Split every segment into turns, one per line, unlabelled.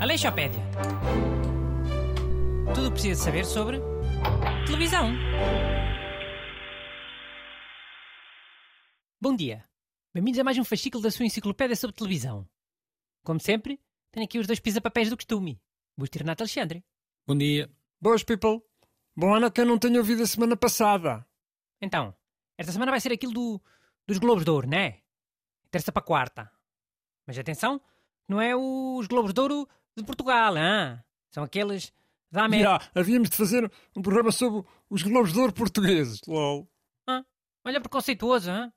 Aleixopédia. Tudo o que precisa saber sobre televisão. Bom dia. Bem-vindos a mais um fascículo da sua enciclopédia sobre televisão. Como sempre, tenho aqui os dois pisa-papéis do costume. Busto Renato Alexandre.
Bom dia.
Boas, people. Bom ano que eu não tenho ouvido a semana passada.
Então, esta semana vai ser aquilo do, dos Globos de Ouro, né? Terça para quarta. Mas atenção, não é os Globos de Ouro de Portugal, hein? são aqueles da América.
Já, havíamos de fazer um programa sobre os Globos de Ouro portugueses. LOL.
Ah, olha, preconceituoso, hein?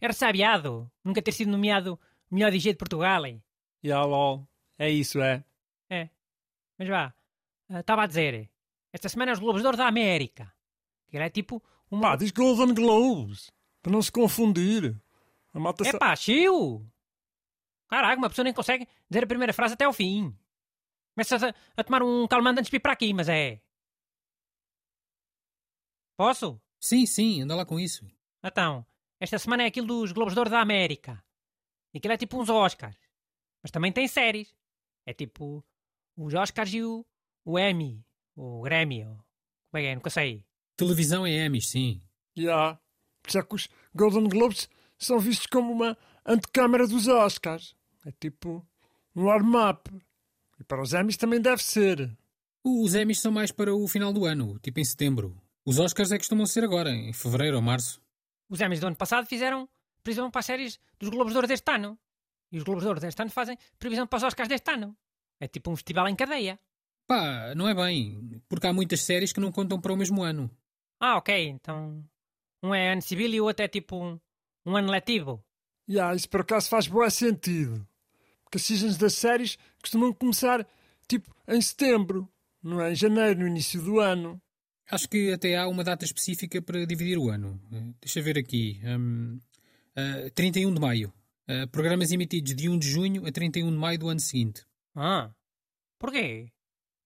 É ressabiado nunca ter sido nomeado melhor DJ de Portugal, hein?
Já, LOL. É isso, é.
É. Mas vá, ah, estava a dizer, esta semana é os Globos de Ouro da América. Que é tipo uma.
Pá, diz Golden Globes. Para não se confundir. A malta
É pá, chiu! Caraca, uma pessoa nem consegue dizer a primeira frase até ao fim. Começa a, a tomar um calmante antes de ir para aqui, mas é. Posso?
Sim, sim, anda lá com isso.
Então, esta semana é aquilo dos Globos de Ouro da América. E aquilo é tipo uns Oscars. Mas também tem séries. É tipo os Oscars e o, o Emmy. O Grammy. Ou, como é que é? Nunca sei.
Televisão é Emmys, sim.
Já. Isso é que os Golden Globes são vistos como uma antecâmara dos Oscars. É tipo um warm-up. E para os Emmys também deve ser.
Os Emmys são mais para o final do ano, tipo em setembro. Os Oscars é que costumam ser agora, em fevereiro ou março.
Os Emmys do ano passado fizeram previsão para as séries dos Globos de Ouro deste ano. E os Globos de Ouro deste ano fazem previsão para os Oscars deste ano. É tipo um festival em cadeia.
Pá, não é bem, porque há muitas séries que não contam para o mesmo ano.
Ah, ok. Então, um é ano civil e o outro é tipo um, um ano letivo.
Já, isso por acaso faz bom sentido. Porque as seasons das séries costumam começar tipo em setembro, não é? Em janeiro, no início do ano.
Acho que até há uma data específica para dividir o ano. Eh, Deixa ver aqui. hum, eh, 31 de maio. Eh, programas emitidos de 1 de junho a 31 de maio do ano seguinte.
Ah, porquê?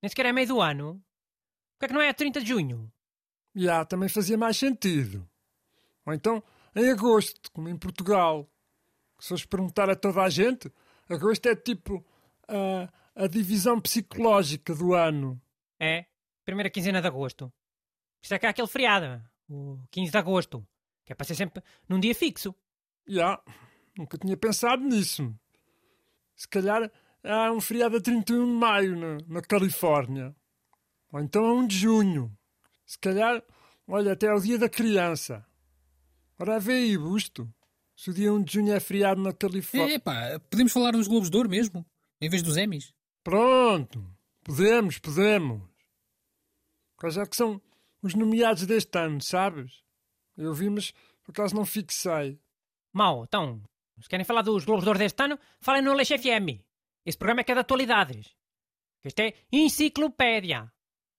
Nem sequer é meio do ano. Porquê é que não é 30 de junho?
Já, também fazia mais sentido. Ou então em agosto, como em Portugal. Se fores perguntar a toda a gente, agosto é tipo a, a divisão psicológica do ano.
É, primeira quinzena de agosto. Isto é que há aquele feriado, o 15 de agosto, que é para ser sempre num dia fixo.
Já, nunca tinha pensado nisso. Se calhar há um feriado a 31 de maio na, na Califórnia. Ou então a 1 de junho. Se calhar, olha, até ao dia da criança. Ora, vê aí, busto. Se o dia 1 de junho é feriado na Califórnia.
É pá, podemos falar dos Globos de Ouro mesmo, em vez dos Emmys.
Pronto, podemos, podemos. Quais é que são os nomeados deste ano, sabes? Eu vi, mas por acaso não fixei.
Mau, então, se querem falar dos Globos de Ouro deste ano, falem no Leixo FM. Esse programa é que é de atualidades. Este é enciclopédia.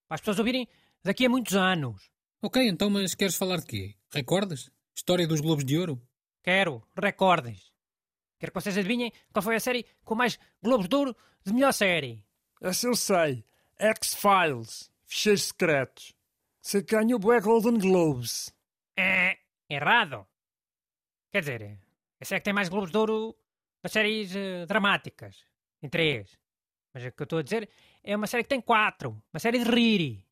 Para as pessoas ouvirem daqui a muitos anos.
Ok, então, mas queres falar de quê? Recordas? História dos Globos de Ouro?
Quero recordes. Quero que vocês adivinhem qual foi a série com mais Globos de Ouro de melhor série.
Essa eu sei. X-Files. Ficheiros secretos. Sei que ganhou bué Golden Globes.
É errado. Quer dizer, essa é que tem mais Globos de Ouro das séries eh, dramáticas. Tem três. Mas o que eu estou a dizer é uma série que tem quatro. Uma série de Riri.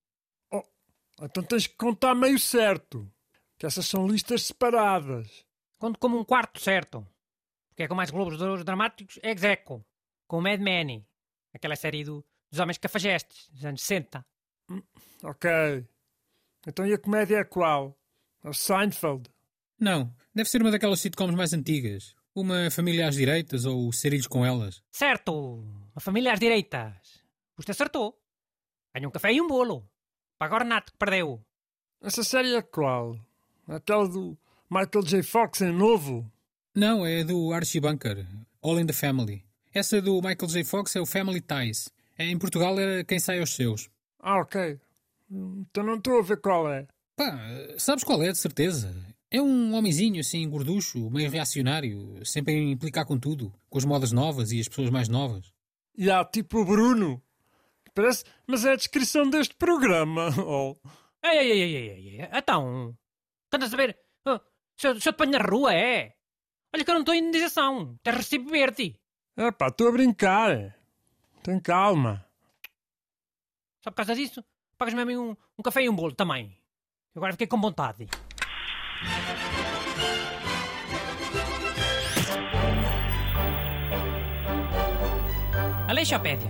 Então tens que contar meio certo. Que essas são listas separadas.
Conto como um quarto certo. Porque é com mais Globos de Ouro dramáticos é Execo. Com o Mad Men. Aquela série do- dos Homens Cafajestes, dos anos 60.
Ok. Então e a comédia é qual? É o Seinfeld.
Não, deve ser uma daquelas sitcoms mais antigas. Uma família às direitas ou Sarilhos com elas.
Certo! A família às direitas. Você acertou. Ganha um café e um bolo. Paga o Renato que perdeu.
Essa série é qual? Aquela do Michael J. Fox em novo?
Não, é do Archie Bunker. All in the Family. Essa do Michael J. Fox é o Family Ties. Em Portugal era Quem Sai aos Seus.
Ah, ok. Então não estou a ver qual é.
Pá, sabes qual é, de certeza? É um homenzinho assim, gorducho, meio reacionário, sempre a implicar com tudo, com as modas novas e as pessoas mais novas.
E há tipo o Bruno. Parece, mas é a descrição deste programa. Oh.
Ei, ei, ei, ei, ei, ei. Então, estás a saber? ah, Se eu, se eu te ponho na rua, é. Olha que eu não estou em indenização. Tens recibo verde.
É pá, estou a brincar. Tem calma.
Só por causa disso, pagas-me a mim um, um café e um bolo também. Agora fiquei com vontade. Aleixopédia.